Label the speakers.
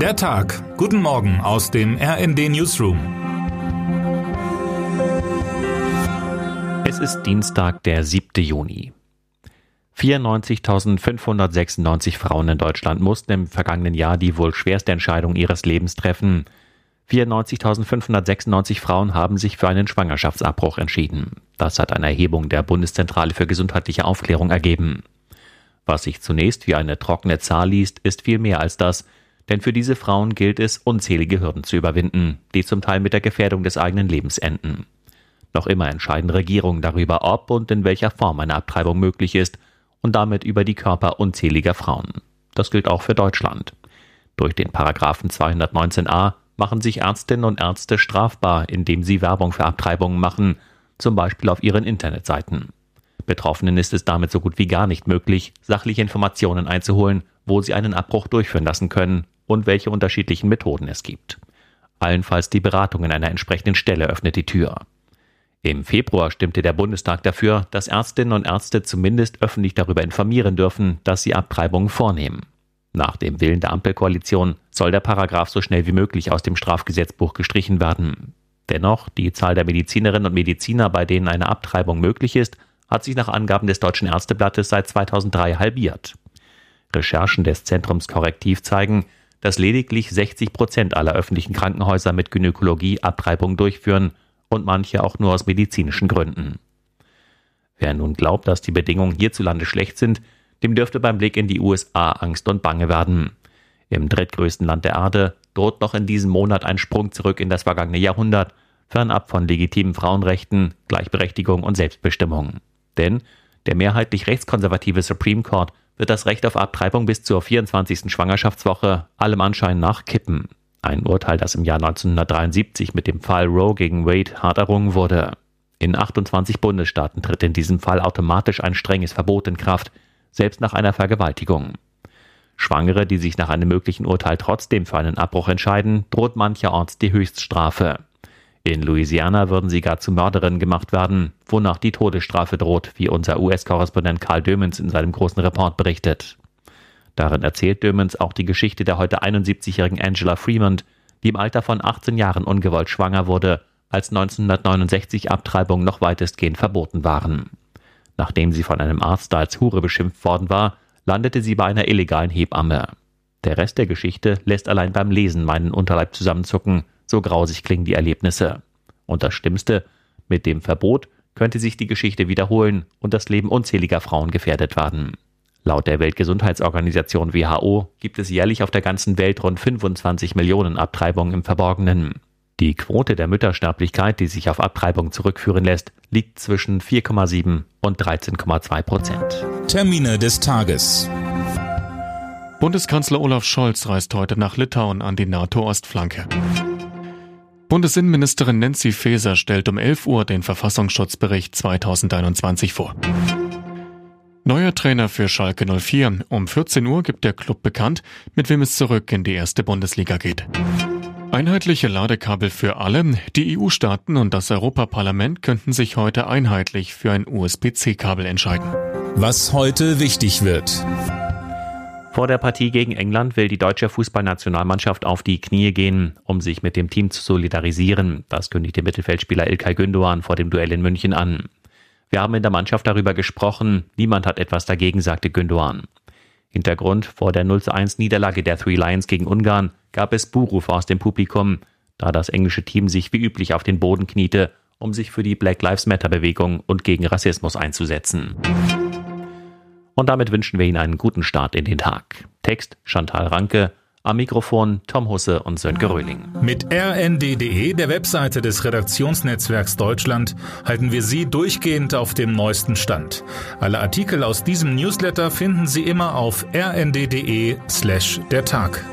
Speaker 1: Der Tag. Guten Morgen aus dem RND Newsroom.
Speaker 2: Es ist Dienstag, der 7. Juni. 94.596 Frauen in Deutschland mussten im vergangenen Jahr die wohl schwerste Entscheidung ihres Lebens treffen. 94.596 Frauen haben sich für einen Schwangerschaftsabbruch entschieden. Das hat eine Erhebung der Bundeszentrale für gesundheitliche Aufklärung ergeben. Was sich zunächst wie eine trockene Zahl liest, ist viel mehr als das, denn für diese Frauen gilt es, unzählige Hürden zu überwinden, die zum Teil mit der Gefährdung des eigenen Lebens enden. Noch immer entscheiden Regierungen darüber, ob und in welcher Form eine Abtreibung möglich ist und damit über die Körper unzähliger Frauen. Das gilt auch für Deutschland. Durch den Paragraphen 219a machen sich Ärztinnen und Ärzte strafbar, indem sie Werbung für Abtreibungen machen, zum Beispiel auf ihren Internetseiten. Betroffenen ist es damit so gut wie gar nicht möglich, sachliche Informationen einzuholen, wo sie einen Abbruch durchführen lassen können und welche unterschiedlichen Methoden es gibt. Allenfalls die Beratung in einer entsprechenden Stelle öffnet die Tür. Im Februar stimmte der Bundestag dafür, dass Ärztinnen und Ärzte zumindest öffentlich darüber informieren dürfen, dass sie Abtreibungen vornehmen. Nach dem Willen der Ampelkoalition soll der Paragraph so schnell wie möglich aus dem Strafgesetzbuch gestrichen werden. Dennoch, die Zahl der Medizinerinnen und Mediziner, bei denen eine Abtreibung möglich ist, hat sich nach Angaben des Deutschen Ärzteblattes seit 2003 halbiert. Recherchen des Zentrums Korrektiv zeigen, dass lediglich 60 Prozent aller öffentlichen Krankenhäuser mit Gynäkologie Abtreibung durchführen und manche auch nur aus medizinischen Gründen. Wer nun glaubt, dass die Bedingungen hierzulande schlecht sind, dem dürfte beim Blick in die USA Angst und Bange werden. Im drittgrößten Land der Erde droht noch in diesem Monat ein Sprung zurück in das vergangene Jahrhundert, fernab von legitimen Frauenrechten, Gleichberechtigung und Selbstbestimmung. Denn der mehrheitlich rechtskonservative Supreme Court wird das Recht auf Abtreibung bis zur 24. Schwangerschaftswoche allem Anschein nach kippen. Ein Urteil, das im Jahr 1973 mit dem Fall Roe gegen Wade hart errungen wurde. In 28 Bundesstaaten tritt in diesem Fall automatisch ein strenges Verbot in Kraft, selbst nach einer Vergewaltigung. Schwangere, die sich nach einem möglichen Urteil trotzdem für einen Abbruch entscheiden, droht mancherorts die Höchststrafe. In Louisiana würden sie gar zu Mörderinnen gemacht werden, wonach die Todesstrafe droht, wie unser US-Korrespondent Karl Dömens in seinem großen Report berichtet. Darin erzählt Dömens auch die Geschichte der heute 71-jährigen Angela Fremont, die im Alter von 18 Jahren ungewollt schwanger wurde, als 1969 Abtreibungen noch weitestgehend verboten waren. Nachdem sie von einem Arzt als Hure beschimpft worden war, landete sie bei einer illegalen Hebamme. Der Rest der Geschichte lässt allein beim Lesen meinen Unterleib zusammenzucken, so grausig klingen die Erlebnisse. Und das Schlimmste, mit dem Verbot könnte sich die Geschichte wiederholen und das Leben unzähliger Frauen gefährdet werden. Laut der Weltgesundheitsorganisation WHO gibt es jährlich auf der ganzen Welt rund 25 Millionen Abtreibungen im Verborgenen. Die Quote der Müttersterblichkeit, die sich auf Abtreibung zurückführen lässt, liegt zwischen 4,7 und 13,2 Prozent.
Speaker 1: Termine des Tages.
Speaker 3: Bundeskanzler Olaf Scholz reist heute nach Litauen an die NATO-Ostflanke. Bundesinnenministerin Nancy Faeser stellt um 11 Uhr den Verfassungsschutzbericht 2021 vor. Neuer Trainer für Schalke 04. Um 14 Uhr gibt der Club bekannt, mit wem es zurück in die erste Bundesliga geht. Einheitliche Ladekabel für alle. Die EU-Staaten und das Europaparlament könnten sich heute einheitlich für ein USB-C-Kabel entscheiden.
Speaker 1: Was heute wichtig wird.
Speaker 2: Vor der Partie gegen England will die deutsche Fußballnationalmannschaft auf die Knie gehen, um sich mit dem Team zu solidarisieren. Das kündigte Mittelfeldspieler Ilkay Gündoğan vor dem Duell in München an. Wir haben in der Mannschaft darüber gesprochen. Niemand hat etwas dagegen, sagte Gündoğan. Hintergrund vor der 0 1 Niederlage der Three Lions gegen Ungarn gab es Buhrufe aus dem Publikum, da das englische Team sich wie üblich auf den Boden kniete, um sich für die Black Lives Matter Bewegung und gegen Rassismus einzusetzen. Und damit wünschen wir Ihnen einen guten Start in den Tag. Text Chantal Ranke, am Mikrofon Tom Husse und Sönke Röhling.
Speaker 1: Mit rnd.de, der Webseite des Redaktionsnetzwerks Deutschland, halten wir Sie durchgehend auf dem neuesten Stand. Alle Artikel aus diesem Newsletter finden Sie immer auf rnd.de slash der Tag.